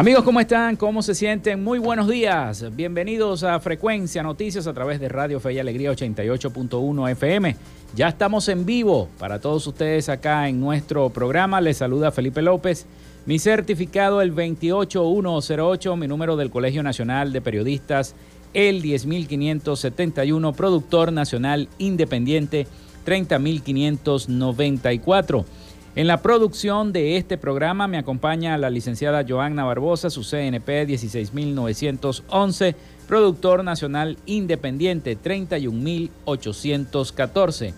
Amigos, ¿cómo están? ¿Cómo se sienten? Muy buenos días. Bienvenidos a Frecuencia Noticias a través de Radio Fe y Alegría 88.1 FM. Ya estamos en vivo para todos ustedes acá en nuestro programa. Les saluda Felipe López. Mi certificado el 28108, mi número del Colegio Nacional de Periodistas el 10571, productor nacional independiente 30594. En la producción de este programa me acompaña la licenciada Joanna Barbosa, su CNP 16911, productor nacional independiente 31814.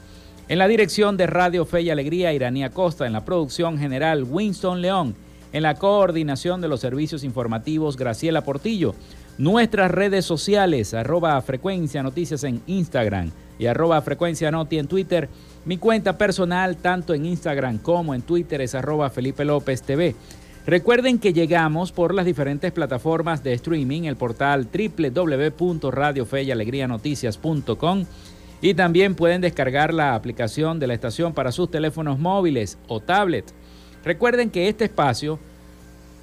En la dirección de Radio Fe y Alegría, Iranía Costa. En la producción general, Winston León. En la coordinación de los servicios informativos, Graciela Portillo. Nuestras redes sociales, arroba frecuencia noticias en Instagram y arroba frecuencia noti en Twitter mi cuenta personal, tanto en Instagram como en Twitter, es arroba Felipe López TV. Recuerden que llegamos por las diferentes plataformas de streaming, el portal www.radiofeyalegrianoticias.com y también pueden descargar la aplicación de la estación para sus teléfonos móviles o tablet. Recuerden que este espacio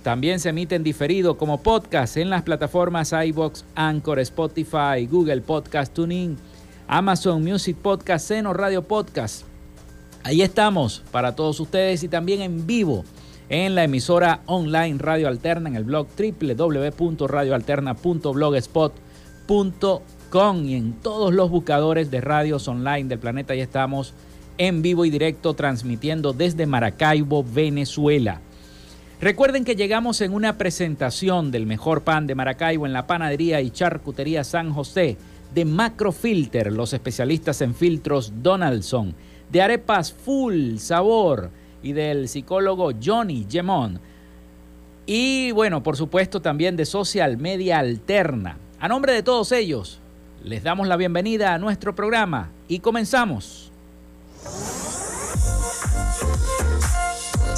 también se emite en diferido como podcast en las plataformas iBox, Anchor, Spotify, Google Podcast Tuning Amazon Music Podcast, Seno Radio Podcast. Ahí estamos para todos ustedes y también en vivo en la emisora online Radio Alterna en el blog www.radioalterna.blogspot.com y en todos los buscadores de radios online del planeta. Ya estamos en vivo y directo transmitiendo desde Maracaibo, Venezuela. Recuerden que llegamos en una presentación del mejor pan de Maracaibo en la panadería y charcutería San José de Macrofilter, los especialistas en filtros Donaldson, de arepas Full Sabor y del psicólogo Johnny Gemón. Y bueno, por supuesto también de Social Media Alterna. A nombre de todos ellos, les damos la bienvenida a nuestro programa y comenzamos.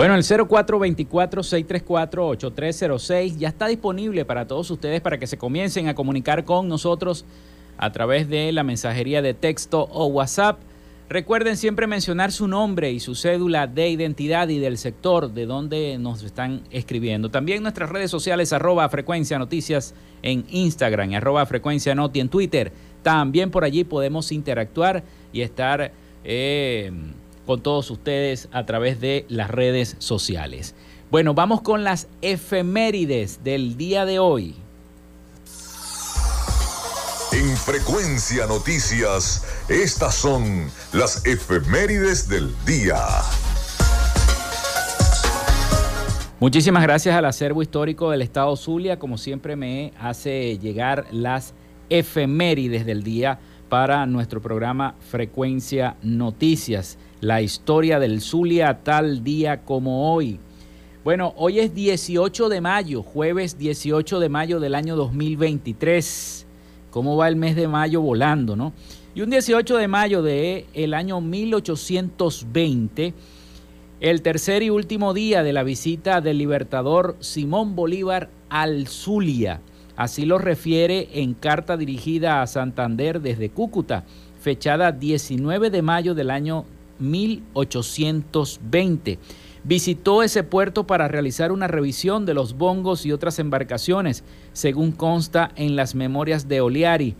Bueno, el 0424-634-8306 ya está disponible para todos ustedes para que se comiencen a comunicar con nosotros a través de la mensajería de texto o WhatsApp. Recuerden siempre mencionar su nombre y su cédula de identidad y del sector de donde nos están escribiendo. También nuestras redes sociales, arroba frecuencia noticias en Instagram, arroba frecuencia noti en Twitter. También por allí podemos interactuar y estar... Eh, con todos ustedes a través de las redes sociales. Bueno, vamos con las efemérides del día de hoy. En Frecuencia Noticias, estas son las efemérides del día. Muchísimas gracias al acervo histórico del Estado Zulia, como siempre me hace llegar las efemérides del día para nuestro programa Frecuencia Noticias la historia del Zulia tal día como hoy. Bueno, hoy es 18 de mayo, jueves 18 de mayo del año 2023. ¿Cómo va el mes de mayo volando, no? Y un 18 de mayo del el año 1820, el tercer y último día de la visita del libertador Simón Bolívar al Zulia. Así lo refiere en carta dirigida a Santander desde Cúcuta, fechada 19 de mayo del año 1820. Visitó ese puerto para realizar una revisión de los bongos y otras embarcaciones, según consta en las memorias de Oliari.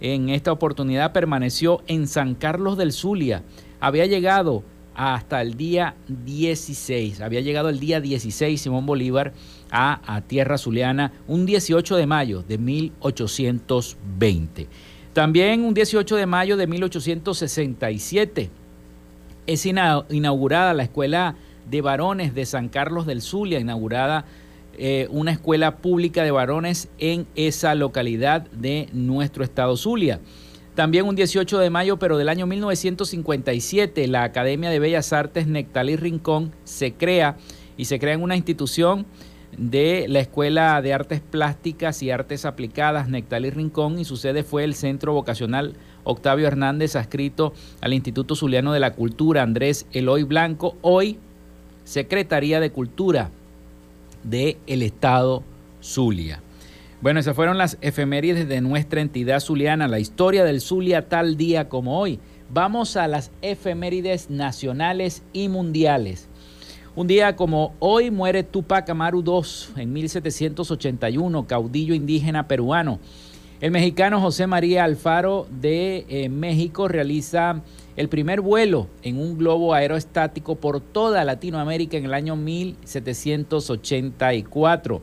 En esta oportunidad permaneció en San Carlos del Zulia. Había llegado hasta el día 16, había llegado el día 16 Simón Bolívar a, a Tierra Zuliana, un 18 de mayo de 1820. También un 18 de mayo de 1867 es inaugurada la Escuela de Varones de San Carlos del Zulia, inaugurada eh, una escuela pública de varones en esa localidad de nuestro estado Zulia. También un 18 de mayo, pero del año 1957, la Academia de Bellas Artes Nectalí Rincón se crea y se crea en una institución de la Escuela de Artes Plásticas y Artes Aplicadas Nectalí Rincón y su sede fue el Centro Vocacional Octavio Hernández, adscrito al Instituto Zuliano de la Cultura Andrés Eloy Blanco, hoy Secretaría de Cultura del el Estado Zulia. Bueno, esas fueron las efemérides de nuestra entidad zuliana, la historia del Zulia tal día como hoy. Vamos a las efemérides nacionales y mundiales. Un día como hoy muere Tupac Amaru II en 1781, caudillo indígena peruano. El mexicano José María Alfaro de eh, México realiza el primer vuelo en un globo aerostático por toda Latinoamérica en el año 1784.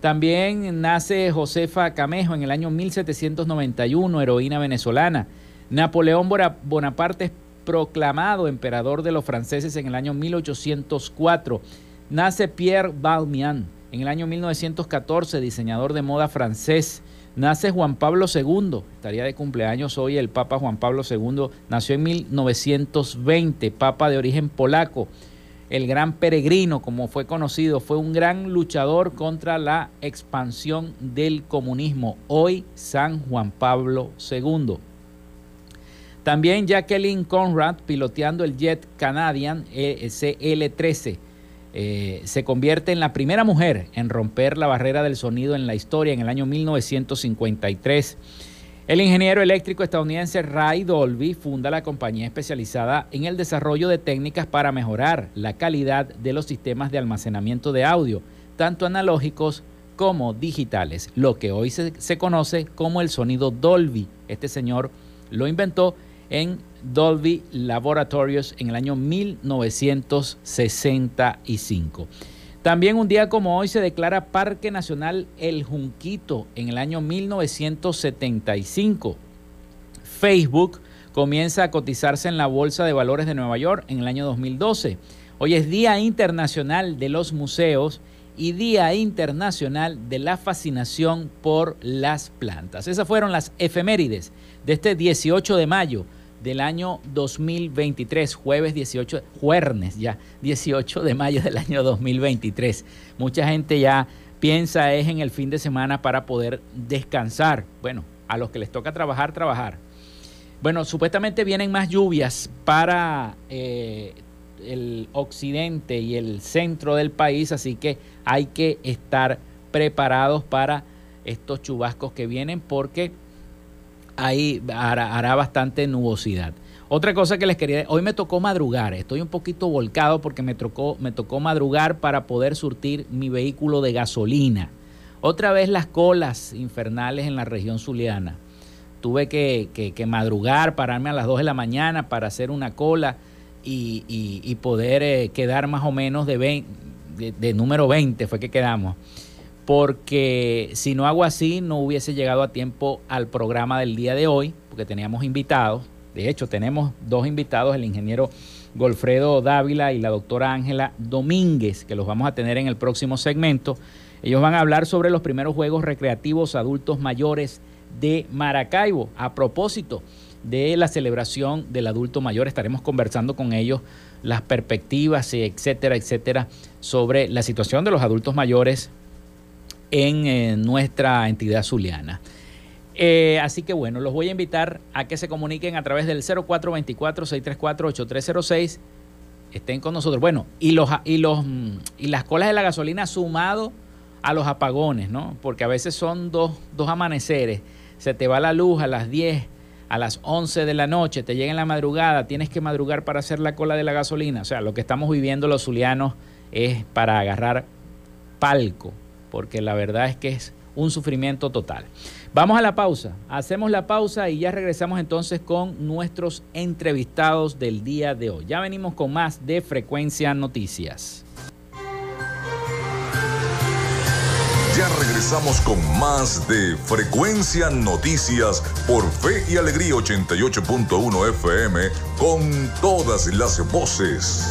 También nace Josefa Camejo en el año 1791, heroína venezolana. Napoleón Bonaparte es proclamado emperador de los franceses en el año 1804. Nace Pierre Balmian en el año 1914, diseñador de moda francés. Nace Juan Pablo II, estaría de cumpleaños hoy el Papa Juan Pablo II, nació en 1920, Papa de origen polaco. El gran peregrino, como fue conocido, fue un gran luchador contra la expansión del comunismo, hoy San Juan Pablo II. También Jacqueline Conrad, piloteando el jet Canadian e CL-13, eh, se convierte en la primera mujer en romper la barrera del sonido en la historia en el año 1953. El ingeniero eléctrico estadounidense Ray Dolby funda la compañía especializada en el desarrollo de técnicas para mejorar la calidad de los sistemas de almacenamiento de audio, tanto analógicos como digitales, lo que hoy se, conoce como el sonido Dolby. Este señor lo inventó en Dolby Laboratories en el año 1965. También un día como hoy se declara Parque Nacional El Junquito en el año 1975. Facebook comienza a cotizarse en la Bolsa de Valores de Nueva York en el año 2012. Hoy es Día Internacional de los Museos y Día Internacional de la Fascinación por las Plantas. Esas fueron las efemérides de este 18 de mayo del año 2023, jueves 18, jueves ya, 18 de mayo del año 2023. Mucha gente ya piensa es en el fin de semana para poder descansar. Bueno, a los que les toca trabajar, trabajar. Bueno, supuestamente vienen más lluvias para eh, el occidente y el centro del país, así que hay que estar preparados para estos chubascos que vienen porque ahí hará, bastante nubosidad. Otra cosa que les quería, hoy me tocó madrugar, estoy un poquito volcado porque me tocó, me tocó madrugar para poder surtir mi vehículo de gasolina. Otra vez las colas infernales en la región zuliana. Tuve que, madrugar, pararme a las 2 de la mañana para hacer una cola y, poder eh, quedar más o menos de, de número 20, fue que quedamos porque si no hago así no hubiese llegado a tiempo al programa del día de hoy, porque teníamos invitados, de hecho tenemos dos invitados, el ingeniero Golfredo Dávila y la doctora Ángela Domínguez, que los vamos a tener en el próximo segmento. Ellos van a hablar sobre los primeros Juegos Recreativos Adultos Mayores de Maracaibo. A propósito de la celebración del adulto mayor, estaremos conversando con ellos las perspectivas, etcétera, etcétera, sobre la situación de los adultos mayores en eh, nuestra entidad zuliana. Eh, así que bueno, los voy a invitar a que se comuniquen a través del 0424-634-8306. Estén con nosotros. Bueno, y, los, y, los, y las colas de la gasolina sumado a los apagones, ¿no? Porque a veces son dos, dos amaneceres. Se te va la luz a las 10, a las 11 de la noche, te llega en la madrugada, tienes que madrugar para hacer la cola de la gasolina. O sea, lo que estamos viviendo los zulianos es para agarrar palco porque la verdad es que es un sufrimiento total. Vamos a la pausa, hacemos la pausa y ya regresamos entonces con nuestros entrevistados del día de hoy. Ya venimos con más de Frecuencia Noticias. Ya regresamos con más de Frecuencia Noticias por Fe y Alegría 88.1 FM con todas las voces.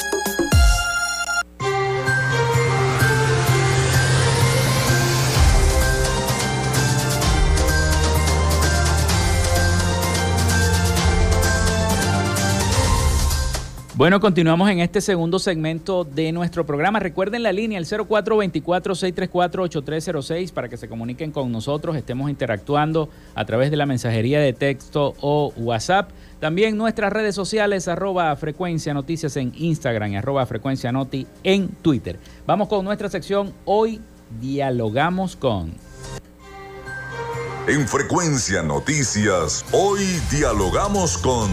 Bueno, continuamos en este segundo segmento de nuestro programa. Recuerden la línea, el 0424-634-8306, para que se comuniquen con nosotros, estemos interactuando a través de la mensajería de texto o WhatsApp. También nuestras redes sociales, arroba frecuencia noticias en Instagram y arroba frecuencia noti en Twitter. Vamos con nuestra sección. Hoy dialogamos con... En frecuencia noticias, hoy dialogamos con...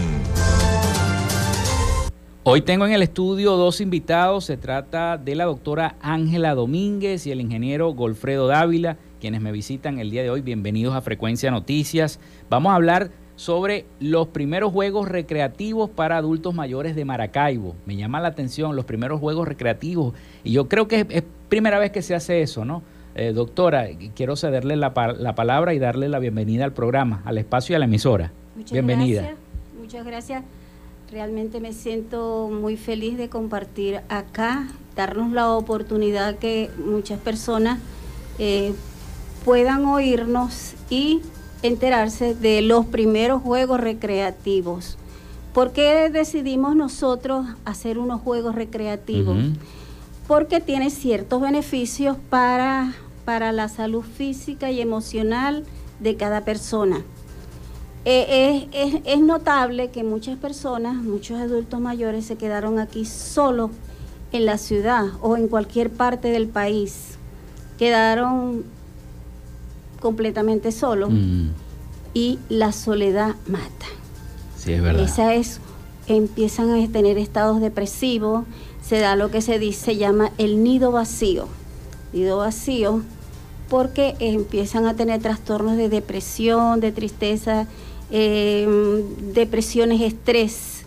Hoy tengo en el estudio dos invitados. Se trata de la doctora Ángela Domínguez y el ingeniero Golfredo Dávila, quienes me visitan el día de hoy. Bienvenidos a Frecuencia Noticias. Vamos a hablar sobre los primeros juegos recreativos para adultos mayores de Maracaibo. Me llama la atención los primeros juegos recreativos y yo creo que es, primera vez que se hace eso, ¿no? Eh, doctora, quiero cederle la, la, palabra y darle la bienvenida al programa, al espacio y a la emisora. Muchas Bienvenida. Gracias. Muchas gracias. Realmente me siento muy feliz de compartir acá, darnos la oportunidad que muchas personas eh, puedan oírnos y enterarse de los primeros juegos recreativos. ¿Por qué decidimos nosotros hacer unos juegos recreativos? Porque tiene ciertos beneficios para, para la salud física y emocional de cada persona. Eh, es, notable que muchas personas, muchos adultos mayores se quedaron aquí solos en la ciudad o en cualquier parte del país. Quedaron completamente solos mm. y la soledad mata. Sí, es verdad. Esa es, empiezan a tener estados depresivos, se da lo que se dice, se llama el nido vacío. Nido vacío porque empiezan a tener trastornos de depresión, de tristeza, eh, depresiones, estrés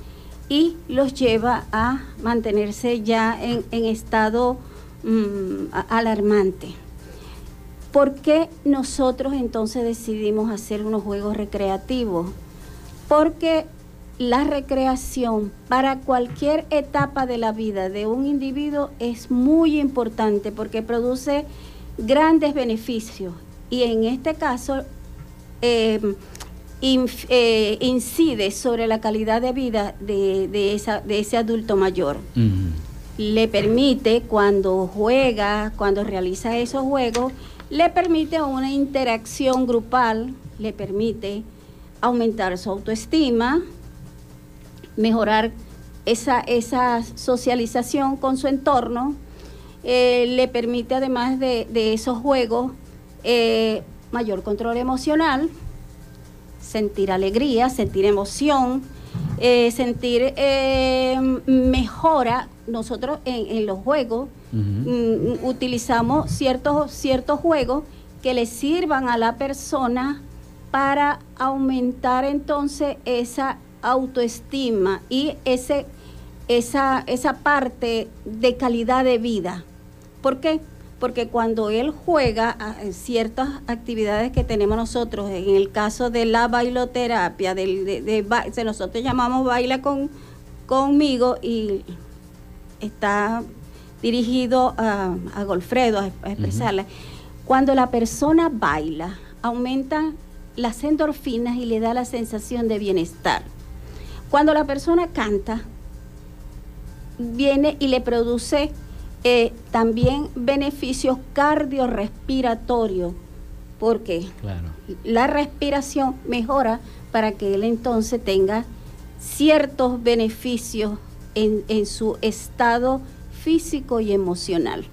y los lleva a mantenerse ya en, estado mm, alarmante. ¿Por qué nosotros entonces decidimos hacer unos juegos recreativos? Porque la recreación para cualquier etapa de la vida de un individuo es muy importante porque produce grandes beneficios y en este caso eh, eh, incide sobre la calidad de vida de, esa, de ese adulto mayor. Le permite, cuando juega, cuando realiza esos juegos, le permite una interacción grupal, le permite aumentar su autoestima, mejorar esa, esa socialización con su entorno, eh, le permite además de, esos juegos eh, mayor control emocional, sentir alegría, sentir emoción, eh, sentir eh, mejora. Nosotros en, los juegos mm, utilizamos ciertos, ciertos juegos que le sirvan a la persona para aumentar entonces esa autoestima y ese, esa, esa parte de calidad de vida. ¿Por qué? Porque cuando él juega ciertas actividades que tenemos nosotros, en el caso de la bailoterapia, de, nosotros llamamos baila con, conmigo y está dirigido a, Golfredo a, expresarle. Cuando la persona baila, aumentan las endorfinas y le da la sensación de bienestar. Cuando la persona canta, viene y le produce eh, también beneficios cardiorrespiratorios, porque la respiración mejora para que él entonces tenga ciertos beneficios en, su estado físico y emocional.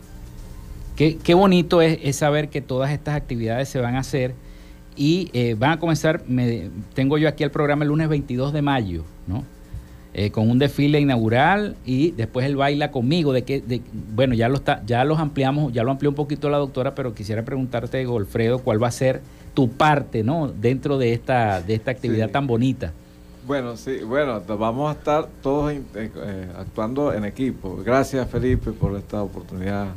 Qué, bonito es, saber que todas estas actividades se van a hacer y eh, van a comenzar, me, tengo yo aquí el programa el lunes 22 de mayo, ¿no? Eh, con un desfile inaugural y después él baila conmigo. De que, de, bueno, ya lo está, ya los ampliamos, ya lo amplió un poquito la doctora, pero quisiera preguntarte, Golfredo, cuál va a ser tu parte, ¿no? Dentro de esta, de esta actividad tan bonita. Bueno, sí, bueno, vamos a estar todos eh, eh, actuando en equipo. Gracias Felipe por esta oportunidad.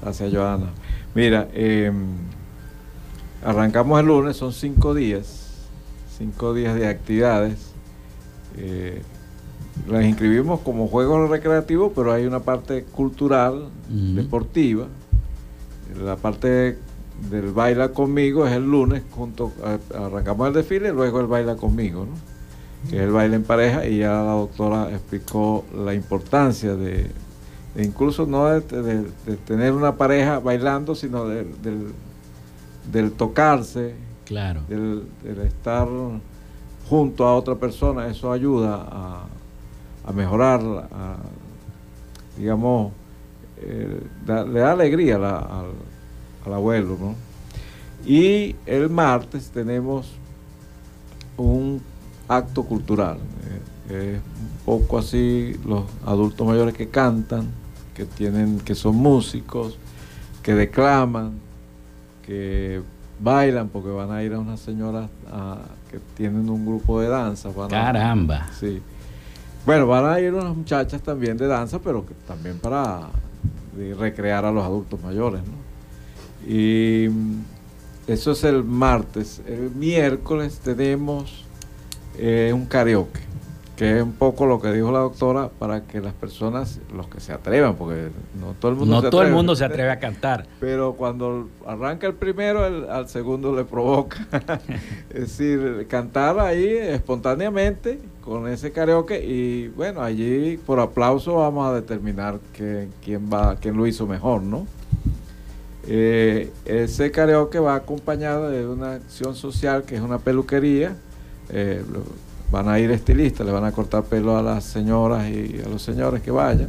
Gracias Joana. Mira, em, arrancamos el lunes, son cinco días, cinco días de actividades. Eh, las inscribimos como juegos recreativos, pero hay una parte cultural, deportiva. La parte del baila conmigo es el lunes, junto arrancamos el desfile, luego el baila conmigo, que es el baile en pareja, y ya la doctora explicó la importancia de, incluso no de, tener una pareja bailando, sino del, del, tocarse, claro. del, estar junto a otra persona, eso ayuda a, a mejorar, digamos, eh, le da alegría al, abuelo, ¿no? Y el martes tenemos un acto cultural. Eh, es un poco así los adultos mayores que cantan, que tienen, que son músicos, que declaman, que bailan, porque van a ir a unas señoras que tienen un grupo de danza. Caramba. sí. Bueno, van a ir unas muchachas también de danza, pero también para recrear a los adultos mayores. ¿no? Y mm, eso es el martes. El miércoles tenemos eh, un karaoke que es un poco lo que dijo la doctora para que las personas, los que se atrevan, porque no todo el mundo, no se, todo atreve, el mundo se atreve a cantar. Pero cuando arranca el primero, al segundo le provoca. es decir, cantar ahí espontáneamente con ese karaoke y bueno, allí por aplauso vamos a determinar que, quién, va, quién lo hizo mejor, ¿no? Eh, ese karaoke va acompañado de una acción social que es una peluquería. Eh, van a ir estilistas, le van a cortar pelo a las señoras y a los señores que vayan.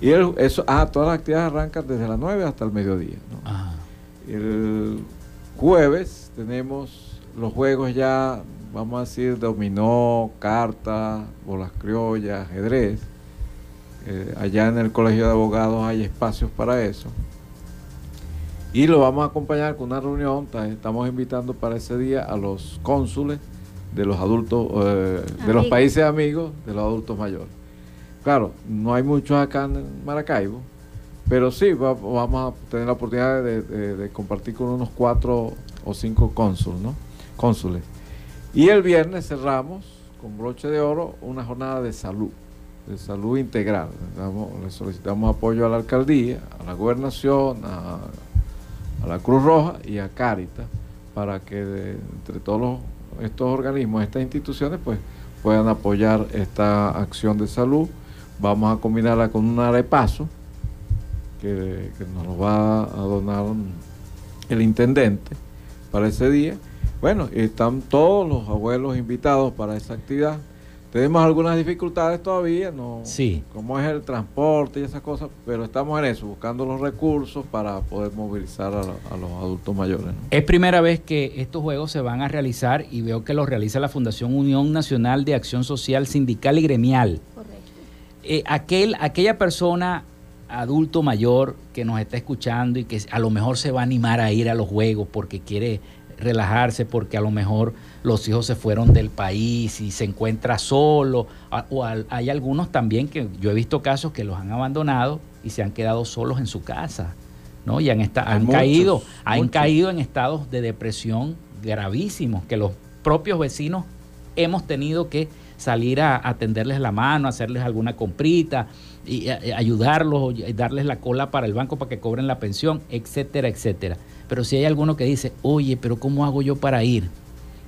Y eso, ah, todas las actividades arrancan desde las 9 hasta el mediodía. El jueves tenemos los juegos ya, vamos a decir, dominó, carta, bolas criollas, ajedrez. Eh, allá en el Colegio de Abogados hay espacios para eso. Y lo vamos a acompañar con una reunión, estamos invitando para ese día a los cónsules de los adultos, eh, de los países amigos de los adultos mayores. Claro, no hay muchos acá en Maracaibo, pero sí vamos a tener la oportunidad de, compartir con unos cuatro o cinco cónsules, ¿no? cónsules. Y el viernes cerramos con broche de oro una jornada de salud, de salud integral. le solicitamos apoyo a la alcaldía, a la gobernación, a, a la Cruz Roja y a Cáritas para que entre todos los estos organismos, estas instituciones, pues puedan apoyar esta acción de salud. Vamos a combinarla con un arepaso que, que nos va a donar el intendente para ese día. Bueno, están todos los abuelos invitados para esa actividad. Tenemos algunas dificultades todavía, ¿no? Sí. Como es el transporte y esas cosas, pero estamos en eso, buscando los recursos para poder movilizar a, los adultos mayores. Es primera vez que estos juegos se van a realizar y veo que los realiza la Fundación Unión Nacional de Acción Social Sindical y Gremial. Correcto. Eh, aquel, aquella persona adulto mayor que nos está escuchando y que a lo mejor se va a animar a ir a los juegos porque quiere relajarse, porque a lo mejor los hijos se fueron del país y se encuentra solo, o hay algunos también que yo he visto casos que los han abandonado y se han quedado solos en su casa, ¿no? Y han, han caído, han caído en estados de depresión gravísimos que los propios vecinos hemos tenido que salir a, atenderles la mano, hacerles alguna comprita y ayudarlos, darles la cola para el banco para que cobren la pensión, etcétera, etcétera. Pero si hay alguno que dice, oye, pero ¿cómo hago yo para ir?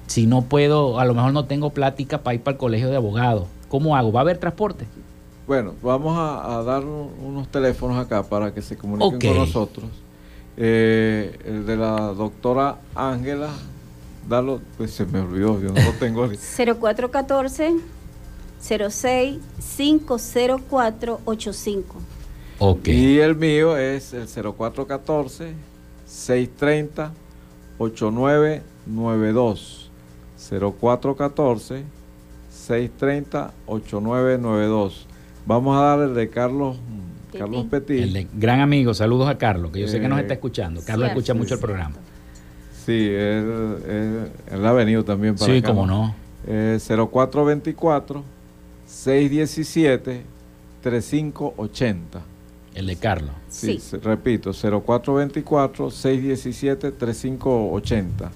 Si no puedo, a lo mejor no tengo plática para ir para el colegio de abogados. ¿Cómo hago? ¿Va a haber transporte? Bueno, vamos a, dar unos teléfonos acá para que se comuniquen con nosotros. Eh, el de la doctora Ángela, dalo, pues se me olvidó, yo no lo tengo. 0414 06 50485. Ok. Y el mío es el 0414 630 8992. 0414-630-8992. Vamos a dar el de Carlos, Carlos Petit. El gran amigo, saludos a Carlos, que yo sé que nos está eh, escuchando. Carlos escucha mucho el programa. Sí, él, ha venido también para Sí, como no. 0424 617 3580. El de Carlos. Sí, repito, 0424 617 3580.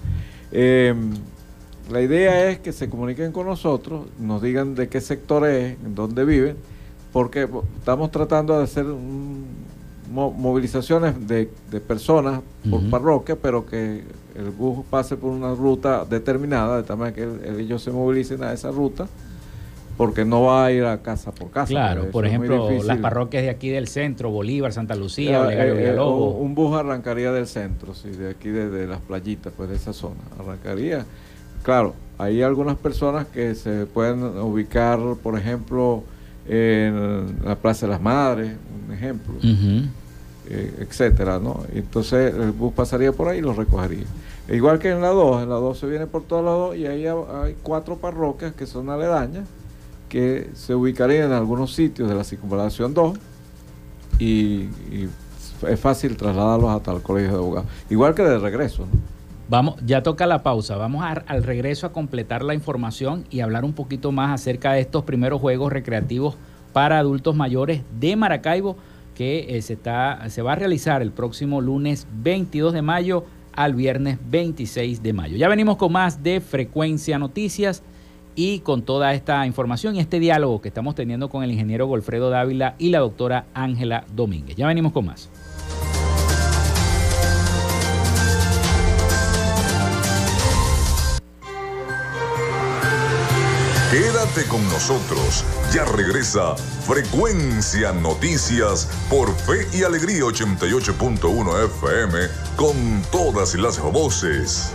la idea es que se comuniquen con nosotros, nos digan de qué sector es, en dónde viven, porque estamos tratando de hacer movilizaciones de, personas por parroquia, pero que el bus pase por una ruta determinada, de tal manera que ellos se movilicen a esa ruta, porque no va a ir a casa por casa. Claro, por ejemplo, las parroquias de aquí del centro, Bolívar, Santa Lucía, eh, eh, Un bus arrancaría del centro, sí, de aquí de, las playitas, pues de esa zona. Arrancaría. Claro, hay algunas personas que se pueden ubicar, por ejemplo, en la Plaza de las Madres, un ejemplo, eh, etcétera, ¿no? Entonces el bus pasaría por ahí y lo recogería. Igual que en la 2, en la 2 se viene por todos lados y ahí hay cuatro parroquias que son aledañas que se ubicarían en algunos sitios de la circunvalación 2 y, es fácil trasladarlos hasta el colegio de abogados. Igual que de regreso. Vamos, ya toca la pausa. Vamos al regreso a completar la información y hablar un poquito más acerca de estos primeros juegos recreativos para adultos mayores de Maracaibo que eh, se, está, se va a realizar el próximo lunes 22 de mayo al viernes 26 de mayo. Ya venimos con más de Frecuencia Noticias y con toda esta información y este diálogo que estamos teniendo con el ingeniero Golfredo Dávila y la doctora Ángela Domínguez. Ya venimos con más. Quédate con nosotros. Ya regresa Frecuencia Noticias por Fe y Alegría 88.1 FM con todas las voces.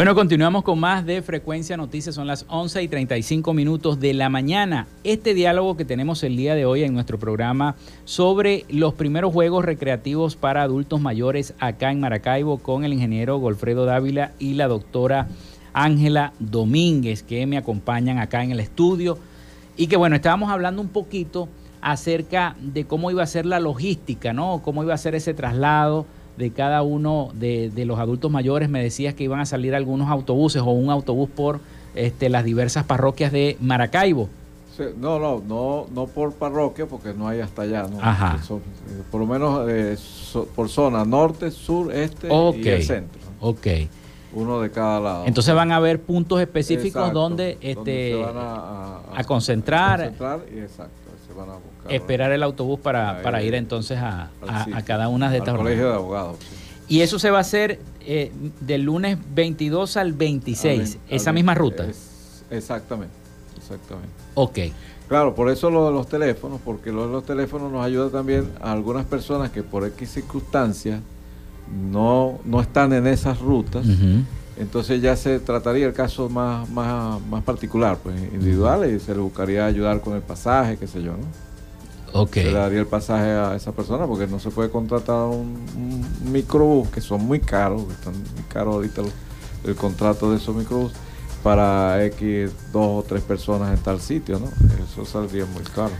Bueno, continuamos con más de Frecuencia Noticias. Son las 11 y 35 minutos de la mañana. Este diálogo que tenemos el día de hoy en nuestro programa sobre los primeros juegos recreativos para adultos mayores acá en Maracaibo con el ingeniero Golfredo Dávila y la doctora Ángela Domínguez que me acompañan acá en el estudio. Y que bueno, estábamos hablando un poquito acerca de cómo iba a ser la logística, ¿no? Cómo iba a ser ese traslado de cada uno de, los adultos mayores. Me decías que iban a salir algunos autobuses o un autobús por este, las diversas parroquias de Maracaibo. no, no, no, no por parroquia porque no hay hasta allá. ¿no? Ajá. Eh, por lo menos eh, por zona norte, sur, este y el centro. Ok. Uno de cada lado. Entonces van a haber puntos específicos donde, este, se van a, concentrar. y exacto, se van a esperar el autobús para, ir entonces a, cada una de estas colegio de abogados. Y eso se va a hacer eh, del lunes 22 al 26, esa misma ruta. exactamente, exactamente. Ok. Claro, por eso lo de los teléfonos, porque lo de los teléfonos nos ayuda también a algunas personas que por X circunstancias no, no están en esas rutas. Entonces ya se trataría el caso más, más, más particular, pues individual, y se le buscaría ayudar con el pasaje, qué sé yo, ¿no? Se le daría el pasaje a esa persona porque no se puede contratar un, microbús, que son muy caros, que están muy caros ahorita el contrato de esos microbús, para X, dos o tres personas en tal sitio, ¿no? Eso saldría muy caro.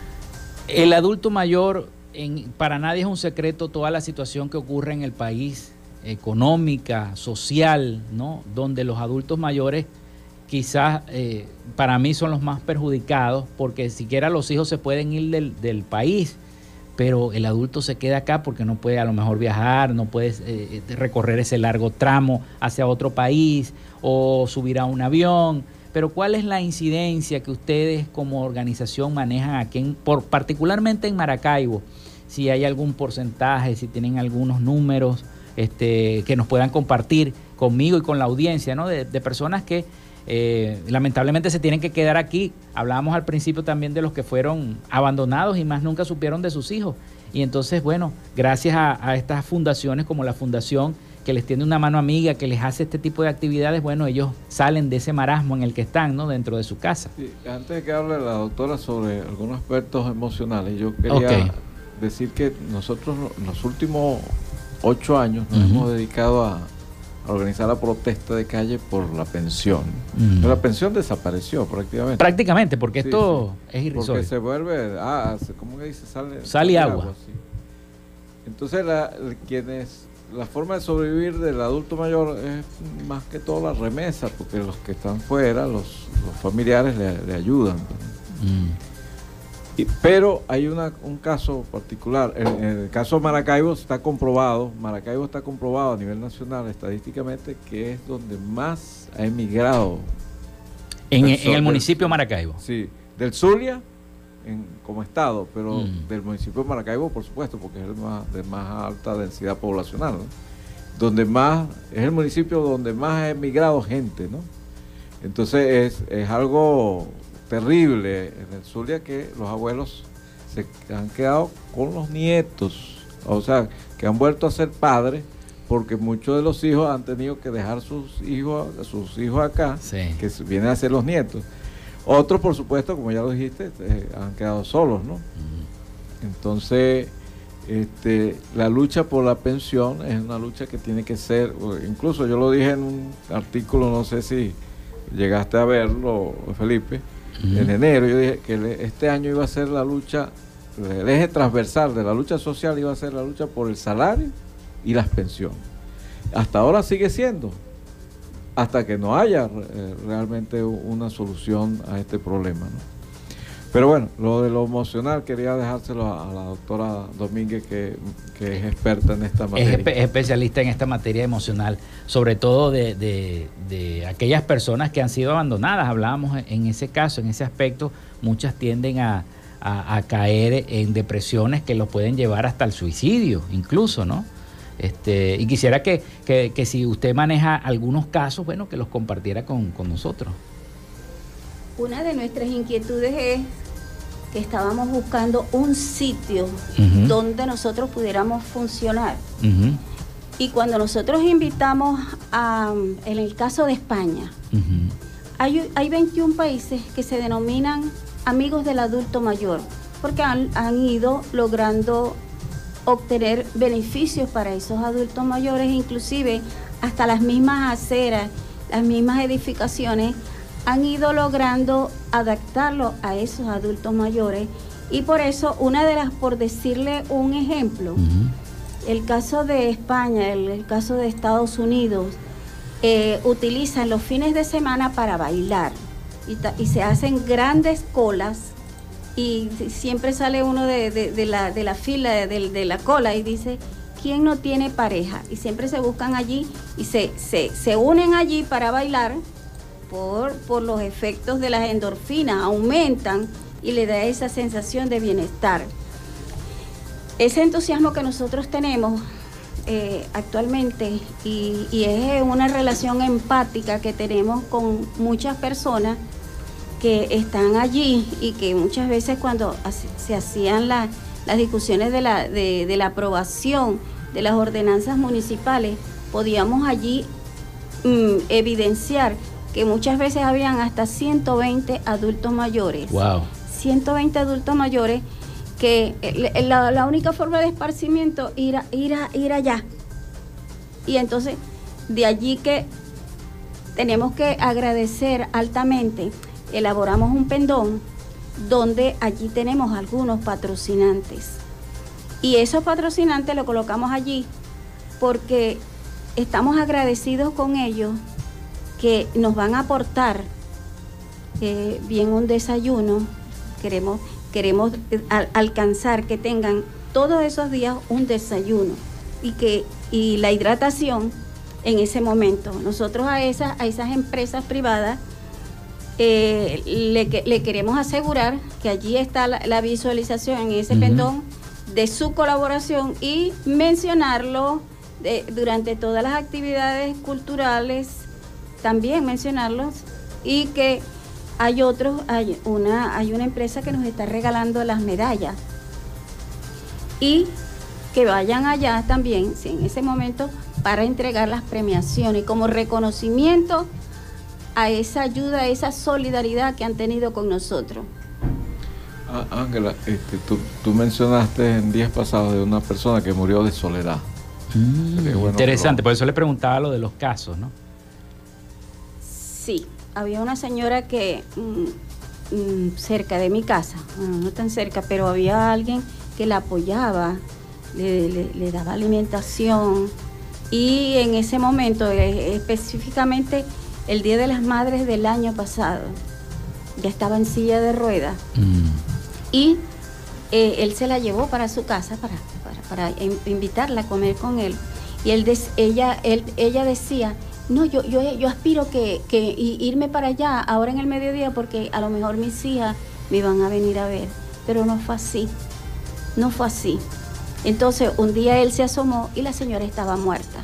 El adulto mayor, en, para nadie es un secreto toda la situación que ocurre en el país, económica, social, ¿no? Donde los adultos mayores quizás eh, para mí son los más perjudicados porque siquiera los hijos se pueden ir del, país, pero el adulto se queda acá porque no puede a lo mejor viajar, no puede eh, eh, recorrer ese largo tramo hacia otro país o subir a un avión. Pero ¿cuál es la incidencia que ustedes como organización manejan aquí, por, particularmente en Maracaibo? Si hay algún porcentaje, si tienen algunos números este, que nos puedan compartir conmigo y con la audiencia, ¿no? de personas que eh, lamentablemente se tienen que quedar aquí. Hablábamos al principio también de los que fueron abandonados y más nunca supieron de sus hijos. Y entonces, bueno, gracias a, estas fundaciones como la fundación que les tiene una mano amiga, que les hace este tipo de actividades, bueno, ellos salen de ese marasmo en el que están, ¿no? Dentro de su casa. antes de que hable la doctora sobre algunos aspectos emocionales, yo quería decir que nosotros los últimos ocho años nos hemos dedicado a, organizar la protesta de calle por la pensión. la pensión desapareció prácticamente. Prácticamente, porque esto es irrisorio. Porque se vuelve, ah, ¿cómo que dice? Sale, sale agua. Entonces, la, quienes, la forma de sobrevivir del adulto mayor es más que todo la remesa, porque los que están fuera, los, familiares le, ayudan. Pero hay una, un caso particular. En, el caso de Maracaibo está comprobado, Maracaibo está comprobado a nivel nacional estadísticamente que es donde más ha emigrado. En, el municipio de Maracaibo. Sí, del Zulia como estado, pero mm. del municipio de Maracaibo, por supuesto, porque es el más, de más alta densidad poblacional. Donde más, es el municipio donde más ha emigrado gente, ¿no? Entonces es, es algo terrible en el Zulia que los abuelos se han quedado con los nietos, o sea, que han vuelto a ser padres porque muchos de los hijos han tenido que dejar sus hijos, sus hijos acá, que vienen a ser los nietos. Otros, por supuesto, como ya lo dijiste, eh, han quedado solos, ¿no? Entonces, este, la lucha por la pensión es una lucha que tiene que ser, incluso yo lo dije en un artículo, no sé si llegaste a verlo, Felipe, en enero, yo dije que este año iba a ser la lucha, el eje transversal de la lucha social iba a ser la lucha por el salario y las pensiones. hasta ahora sigue siendo, hasta que no haya eh, realmente una solución a este problema. Pero bueno, lo de lo emocional quería dejárselo a, la doctora Domínguez, que, es experta en esta materia. Es, especialista en esta materia emocional, sobre todo de, aquellas personas que han sido abandonadas. Hablábamos en ese caso, en ese aspecto, muchas tienden a, caer en depresiones que los pueden llevar hasta el suicidio, incluso, ¿no? Este, y quisiera que, si usted maneja algunos casos, bueno, que los compartiera con, con nosotros. Una de nuestras inquietudes es que estábamos buscando un sitio donde nosotros pudiéramos funcionar. Y cuando nosotros invitamos a, en el caso de España, hay, hay 21 países que se denominan amigos del adulto mayor, porque han, han ido logrando obtener beneficios para esos adultos mayores, inclusive hasta las mismas aceras, las mismas edificaciones han ido logrando adaptarlo a esos adultos mayores. Y por eso una de las, por decirle un ejemplo, el caso de España, el, caso de Estados Unidos, eh, utilizan los fines de semana para bailar. Y, se hacen grandes colas y siempre sale uno de, la, de la, fila, de, la cola y dice, ¿quién no tiene pareja? Y siempre se buscan allí y se, se, se unen allí para bailar por, los efectos de las endorfinas, aumentan y le da esa sensación de bienestar. Ese entusiasmo que nosotros tenemos eh, actualmente y, es una relación empática que tenemos con muchas personas que están allí y que muchas veces cuando se hacían las discusiones de la, de la aprobación de las ordenanzas municipales, podíamos allí mm, evidenciar que muchas veces habían hasta 120 adultos mayores. Wow. 120 adultos mayores que eh, la, única forma de esparcimiento ir ir a, ir allá. Y entonces de allí que tenemos que agradecer altamente, elaboramos un pendón donde allí tenemos algunos patrocinantes. Y esos patrocinantes lo colocamos allí porque estamos agradecidos con ellos que nos van a aportar eh, bien un desayuno. Queremos, queremos eh, alcanzar que tengan todos esos días un desayuno y que y la hidratación en ese momento. Nosotros a esas, a esas empresas privadas eh, le, queremos asegurar que allí está la, visualización en ese pendón de su colaboración y mencionarlo durante todas las actividades culturales también mencionarlos y que hay otros, hay una, hay una empresa que nos está regalando las medallas y que vayan allá también, en ese momento, para entregar las premiaciones como reconocimiento a esa ayuda, a esa solidaridad que han tenido con nosotros. Ah, Ángela, este, tú, mencionaste en días pasados de una persona que murió de soledad. Mm, interesante, por eso le preguntaba lo de los casos, ¿no? Sí, había una señora que mm, mm, cerca de mi casa, no tan cerca, pero había alguien que la apoyaba, le, daba alimentación y en ese momento, eh, específicamente el Día de las Madres del año pasado, ya estaba en silla de ruedas mm. y eh, él se la llevó para su casa para, para, invitarla a comer con él. Y él ella, él, ella decía, no, yo, yo, yo aspiro que, que irme para allá ahora en el mediodía porque a lo mejor mis hijas me van a venir a ver. Pero no fue así. No fue así. Entonces un día él se asomó y la señora estaba muerta.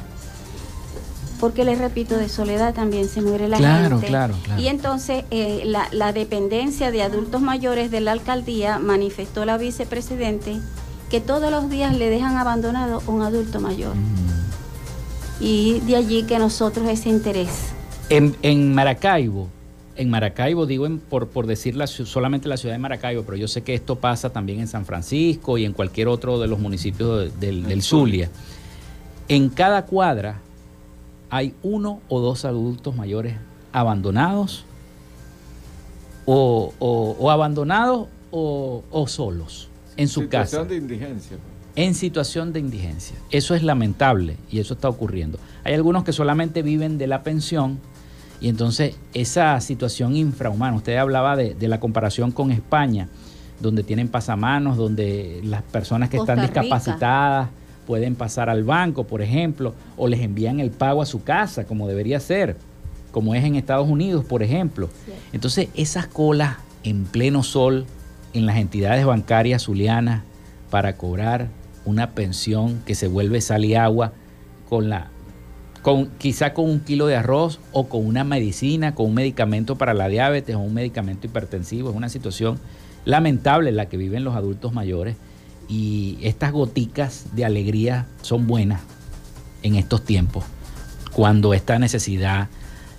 Porque les repito, de soledad también se muere la gente. Claro, claro. Y entonces eh, la, la, dependencia de adultos mayores de la alcaldía manifestó la vicepresidente que todos los días le dejan abandonado un adulto mayor. Mm y de allí que nosotros ese interés. En, Maracaibo, en Maracaibo, digo por, por decir solamente la ciudad de Maracaibo, pero yo sé que esto pasa también en San Francisco y en cualquier otro de los municipios del, Zulia. En cada cuadra hay uno o dos adultos mayores abandonados o, abandonados o, solos en su casa. de indigencia. En situación de indigencia. Eso es lamentable y eso está ocurriendo. Hay algunos que solamente viven de la pensión y entonces esa situación infrahumana, usted hablaba de, la comparación con España, donde tienen pasamanos, donde las personas que están discapacitadas pueden pasar al banco, por ejemplo, o les envían el pago a su casa, como debería ser, como es en Estados Unidos, por ejemplo. Entonces, esas colas en pleno sol en las entidades bancarias zulianas para cobrar una pensión que se vuelve sal y agua con la con, quizá con un kilo de arroz o con una medicina, con un medicamento para la diabetes o un medicamento hipertensivo. Es una situación lamentable en la que viven los adultos mayores y estas goticas de alegría son buenas en estos tiempos, cuando esta necesidad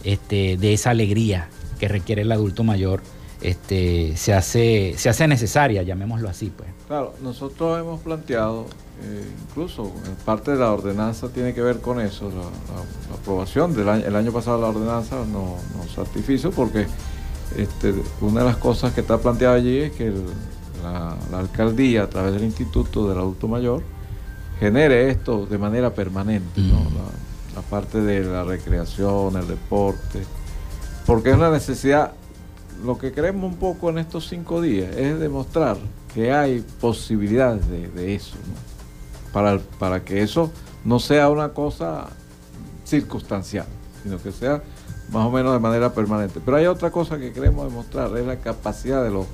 este, de esa alegría que requiere el adulto mayor este, se, hace, se hace necesaria, llamémoslo así. Pues. Claro, nosotros hemos planteado, eh, incluso parte de la ordenanza tiene que ver con eso, la, aprobación del año, el año pasado la ordenanza nos no satisfizo porque este, una de las cosas que está planteada allí es que la, alcaldía a través del Instituto del Adulto Mayor genere esto de manera permanente, mm. la parte de la recreación, el deporte, porque es una necesidad lo que queremos un poco en estos cinco días es demostrar que hay posibilidades de, eso, para, para que eso no sea una cosa circunstancial, sino que sea más o menos de manera permanente. Pero hay otra cosa que queremos demostrar, es la capacidad de los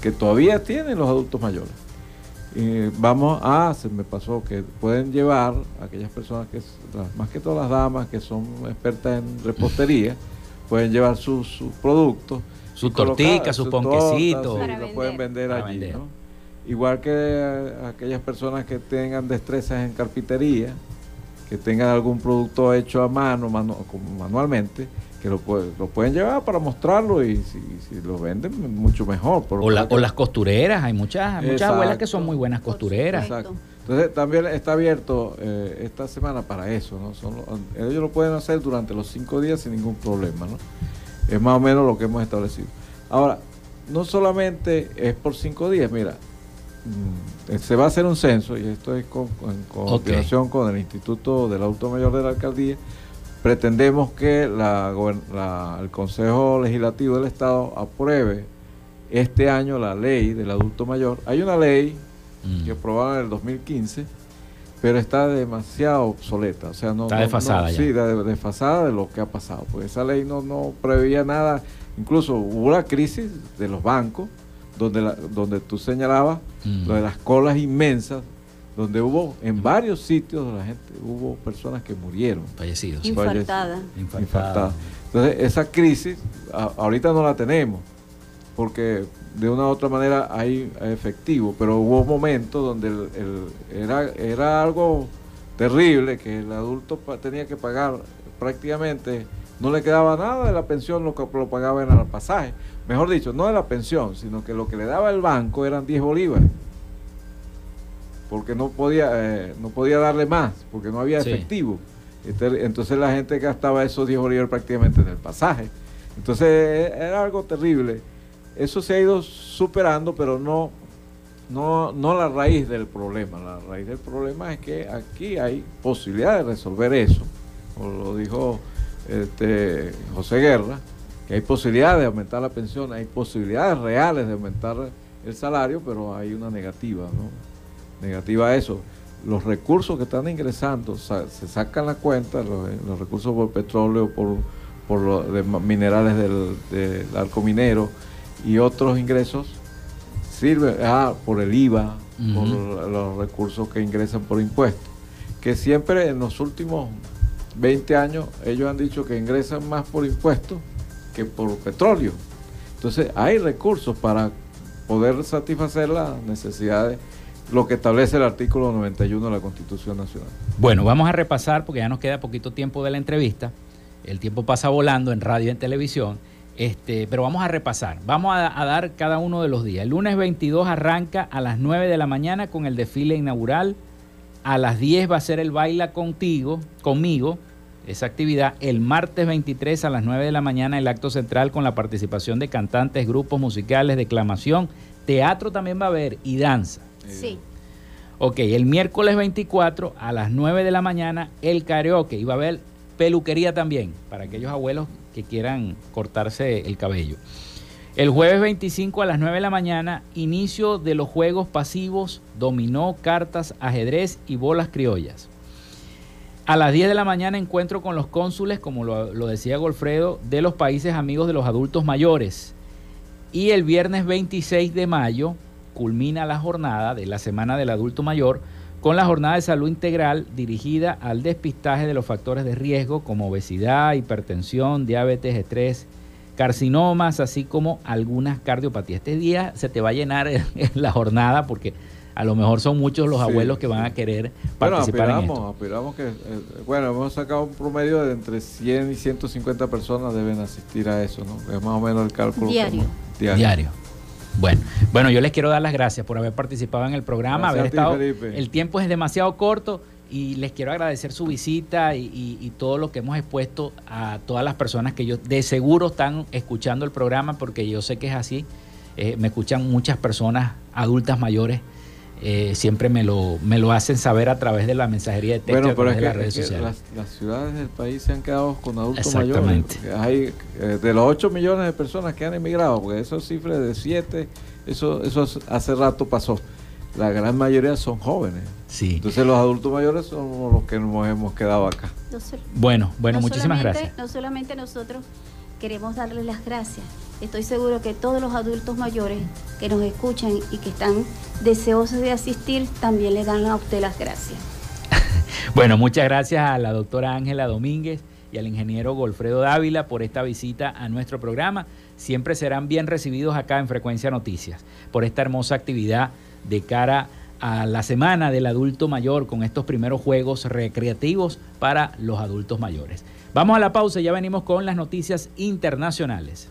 que todavía tienen los adultos mayores. Y vamos a, se me pasó, que pueden llevar aquellas personas que, más que todas las damas que son expertas en repostería, pueden llevar sus productos su tortica, su ponquecito. lo pueden vender allí, ¿no? Igual que aquellas personas que tengan destrezas en carpintería, que tengan algún producto hecho a mano, manualmente, que lo, lo, pueden llevar para mostrarlo y si, lo venden, mucho mejor. O, las costureras, hay muchas, muchas abuelas que son muy buenas costureras. Exacto. Entonces también está abierto eh, esta semana para eso, ¿no? Son, ellos lo pueden hacer durante los cinco días sin ningún problema, ¿no? Es más o menos lo que hemos establecido. Ahora, no solamente es por cinco días, mira, mm, se va a hacer un censo, y esto es con, en coordinación con el Instituto del Adulto Mayor de la Alcaldía. Pretendemos que el Consejo Legislativo del Estado apruebe este año la ley del adulto mayor. Hay una ley mm. que aprobaron en el 2015 pero está demasiado obsoleta. O sea, no, está desfasada Sí, desfasada de lo que ha pasado. Porque esa ley no, no preveía nada. Incluso hubo la crisis de los bancos, donde, la, donde tú señalabas, mm. lo de las colas inmensas, donde hubo en varios sitios de la gente, hubo personas que murieron. Fallecidos. Infartadas. Infartadas. Entonces, esa crisis ahorita no la tenemos, porque de una u otra manera hay efectivo, pero hubo momentos donde el, era, era algo terrible que el adulto tenía que pagar prácticamente, no le quedaba nada de la pensión, lo que lo pagaba era el pasaje. Mejor dicho, no de la pensión, sino que lo que le daba el banco eran 10 bolívares. Porque no podía, eh, no podía darle más, porque no había efectivo. Este, entonces la gente gastaba esos 10 bolívares prácticamente en el pasaje. Entonces era algo terrible eso se ha ido superando, pero no, no, no la raíz del problema. La raíz del problema es que aquí hay posibilidad de resolver eso, como lo dijo este, José Guerra, que hay posibilidad de aumentar la pensión, hay posibilidades reales de aumentar el salario, pero hay una negativa, ¿no? Negativa a eso. Los recursos que están ingresando, se sacan la cuenta, los, recursos por petróleo, por, por minerales del, del arco minero, y otros ingresos sirve ah, por el IVA, por los recursos que ingresan por impuestos. Que siempre en los últimos 20 años ellos han dicho que ingresan más por impuestos que por petróleo. Entonces hay recursos para poder satisfacer las necesidades, lo que establece el artículo 91 de la Constitución Nacional. Bueno, vamos a repasar porque ya nos queda poquito tiempo de la entrevista. El tiempo pasa volando en radio y en televisión. Este, pero vamos a repasar. Vamos a, dar cada uno de los días. El lunes 22 arranca a las 9 de la mañana con el desfile inaugural. A las 10 va a ser el baila contigo, conmigo, esa actividad. El martes 23 a las 9 de la mañana el acto central con la participación de cantantes, grupos musicales, declamación. Teatro también va a haber y danza. Sí. Ok, el miércoles 24 a las 9 de la mañana el karaoke. Y va a haber peluquería también para aquellos abuelos que quieran cortarse el cabello. El jueves 25 a las 9 de la mañana, inicio de los juegos pasivos, dominó, cartas, ajedrez y bolas criollas. A las 10 de la mañana encuentro con los cónsules, como lo, lo, decía Golfredo, de los países amigos de los adultos mayores. Y el viernes 26 de mayo culmina la jornada de la Semana del Adulto Mayor con la jornada de salud integral dirigida al despistaje de los factores de riesgo como obesidad, hipertensión, diabetes, estrés, carcinomas, así como algunas cardiopatías. Este día se te va a llenar la jornada porque a lo mejor son muchos los abuelos que van a querer participar bueno, aspiramos, en esto. Aspiramos que, eh, bueno, hemos sacado un promedio de entre 100 y 150 personas deben asistir a eso, ¿no? Es más o menos el cálculo. Diario. diario. diario. Bueno, bueno, yo les quiero dar las gracias por haber participado en el programa, Gracias haber ti, estado. Felipe. El tiempo es demasiado corto y les quiero agradecer su visita y, y- y todo lo que hemos expuesto a todas las personas que yo de seguro están escuchando el programa porque yo sé que es así. Eh, me escuchan muchas personas adultas mayores. Eh, siempre me lo, me lo hacen saber a través de la mensajería de texto y Bueno, pero es de que, las redes es que sociales. las, las ciudades del país se han quedado con adultos mayores. Exactamente. Hay, eh, de los 8 millones de personas que han emigrado, porque esos cifras de 7, eso, eso hace rato pasó. La gran mayoría son jóvenes. Sí. Entonces los adultos mayores somos los que nos hemos quedado acá. No Bueno, bueno, no muchísimas gracias. No solamente nosotros queremos darles las gracias. Estoy seguro que todos los adultos mayores que nos escuchan y que están deseosos de asistir también le dan a usted las gracias. Bueno, muchas gracias a la doctora Ángela Domínguez y al ingeniero Golfredo Dávila por esta visita a nuestro programa. Siempre serán bien recibidos acá en Frecuencia Noticias por esta hermosa actividad de cara a la semana del adulto mayor con estos primeros juegos recreativos para los adultos mayores. Vamos a la pausa, ya venimos con las noticias internacionales.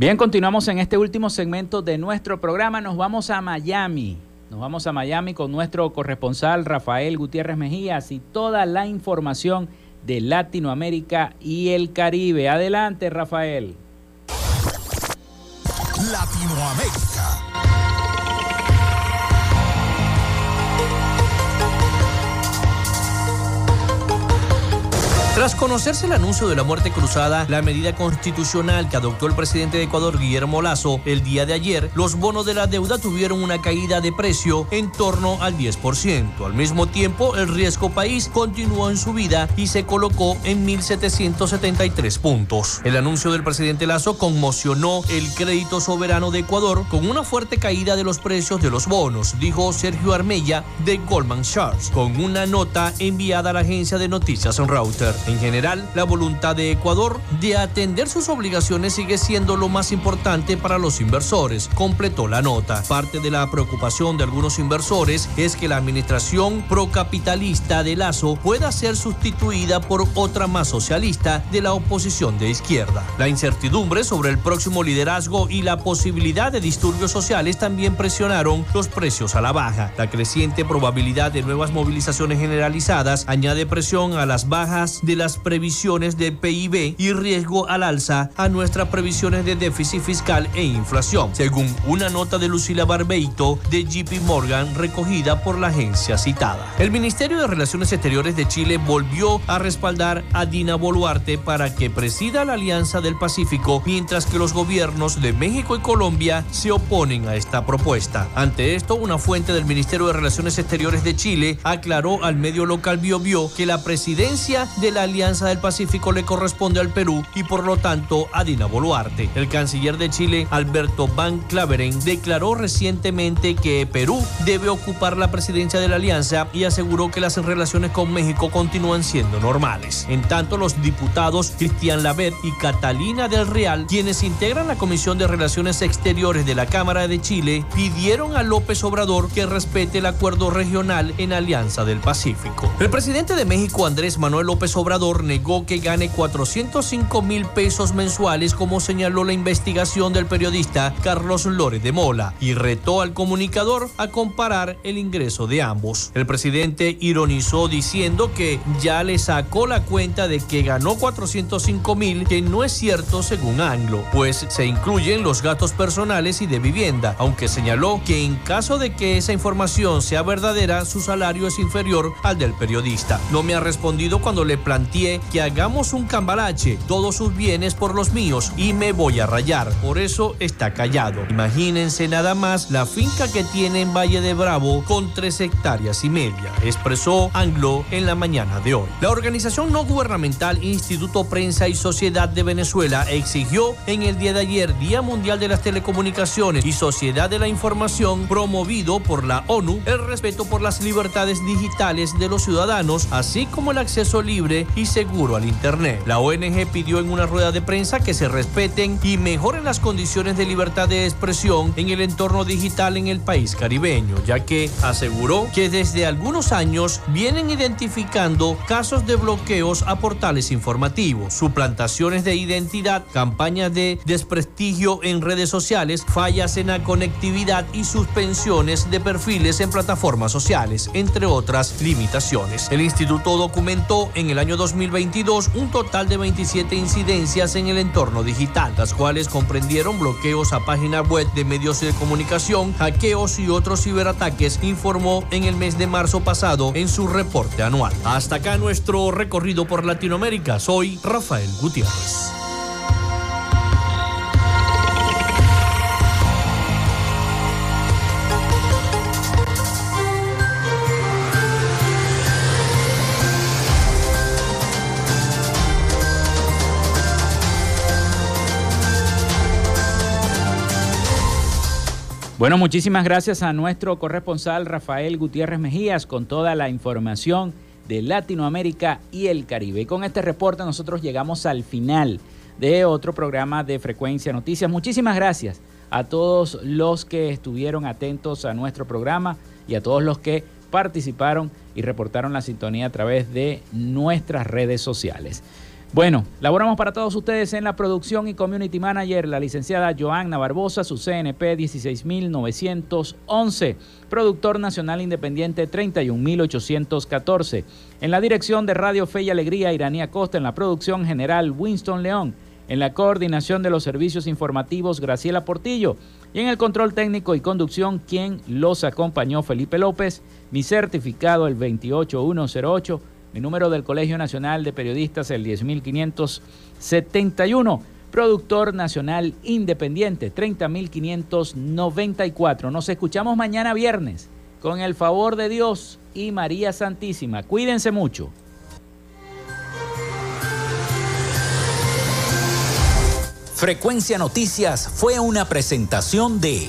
Bien, continuamos en este último segmento de nuestro programa. Nos vamos a Miami. Nos vamos a Miami con nuestro corresponsal Rafael Gutiérrez Mejías y toda la información de Latinoamérica y el Caribe. Adelante, Rafael. Latinoamérica. Tras conocerse el anuncio de la muerte cruzada, la medida constitucional que adoptó el presidente de Ecuador, Guillermo Lazo, el día de ayer, los bonos de la deuda tuvieron una caída de precio en torno al 10%. Al mismo tiempo, el riesgo país continuó en subida y se colocó en 1.773 puntos. El anuncio del presidente Lazo conmocionó el crédito soberano de Ecuador con una fuerte caída de los precios de los bonos, dijo Sergio Armella de Goldman Sachs, con una nota enviada a la agencia de noticias Reuters. En general, la voluntad de Ecuador de atender sus obligaciones sigue siendo lo más importante para los inversores, completó la nota. Parte de la preocupación de algunos inversores es que la administración procapitalista de Lazo pueda ser sustituida por otra más socialista de la oposición de izquierda. La incertidumbre sobre el próximo liderazgo y la posibilidad de disturbios sociales también presionaron los precios a la baja. La creciente probabilidad de nuevas movilizaciones generalizadas añade presión a las bajas de las previsiones de PIB y riesgo al alza a nuestras previsiones de déficit fiscal e inflación, según una nota de Lucila Barbeito de JP Morgan recogida por la agencia citada. El Ministerio de Relaciones Exteriores de Chile volvió a respaldar a Dina Boluarte para que presida la Alianza del Pacífico, mientras que los gobiernos de México y Colombia se oponen a esta propuesta. Ante esto, una fuente del Ministerio de Relaciones Exteriores de Chile aclaró al medio local BioBio que la presidencia de la Alianza del Pacífico le corresponde al Perú y por lo tanto a Dina Boluarte. El canciller de Chile, Alberto Van Claveren, declaró recientemente que Perú debe ocupar la presidencia de la alianza y aseguró que las relaciones con México continúan siendo normales. En tanto, los diputados Cristian Lavet y Catalina del Real, quienes integran la Comisión de Relaciones Exteriores de la Cámara de Chile, pidieron a López Obrador que respete el acuerdo regional en Alianza del Pacífico. El presidente de México, Andrés Manuel López Obrador, negó que gane 405 mil pesos mensuales, como señaló la investigación del periodista Carlos Lórez de Mola, y retó al comunicador a comparar el ingreso de ambos. El presidente ironizó diciendo que ya le sacó la cuenta de que ganó 405 mil, que no es cierto según Anglo, pues se incluyen los gastos personales y de vivienda, aunque señaló que en caso de que esa información sea verdadera, su salario es inferior al del periodista. No me ha respondido cuando le planteé que hagamos un cambalache, todos sus bienes por los míos, y me voy a rayar. Por eso está callado. Imagínense nada más la finca que tiene en Valle de Bravo con tres hectáreas y media, expresó Anglo en la mañana de hoy. La organización no gubernamental Instituto Prensa y Sociedad de Venezuela exigió en el día de ayer Día Mundial de las Telecomunicaciones y Sociedad de la Información promovido por la ONU el respeto por las libertades digitales de los ciudadanos, así como el acceso libre y seguro al Internet. La ONG pidió en una rueda de prensa que se respeten y mejoren las condiciones de libertad de expresión en el entorno digital en el país caribeño, ya que aseguró que desde algunos años vienen identificando casos de bloqueos a portales informativos, suplantaciones de identidad, campañas de desprestigio en redes sociales, fallas en la conectividad y suspensiones de perfiles en plataformas sociales, entre otras limitaciones. El instituto documentó en el año 2022 un total de 27 incidencias en el entorno digital, las cuales comprendieron bloqueos a páginas web de medios de comunicación, hackeos y otros ciberataques, informó en el mes de marzo pasado en su reporte anual. Hasta acá nuestro recorrido por Latinoamérica. Soy Rafael Gutiérrez. Bueno, muchísimas gracias a nuestro corresponsal Rafael Gutiérrez Mejías con toda la información de Latinoamérica y el Caribe. Y con este reporte nosotros llegamos al final de otro programa de Frecuencia Noticias. Muchísimas gracias a todos los que estuvieron atentos a nuestro programa y a todos los que participaron y reportaron la sintonía a través de nuestras redes sociales. Bueno, laboramos para todos ustedes en la producción y community manager, la licenciada Joanna Barbosa, su CNP 16911, productor nacional independiente 31814. En la dirección de Radio Fe y Alegría, Iranía Costa, en la producción general Winston León, en la coordinación de los servicios informativos Graciela Portillo. Y en el control técnico y conducción quien los acompañó Felipe López, mi certificado el 28108 mi número del Colegio Nacional de Periodistas, el 10571. Productor Nacional Independiente, 30594. Nos escuchamos mañana viernes, con el favor de Dios y María Santísima. Cuídense mucho. Frecuencia Noticias fue una presentación de...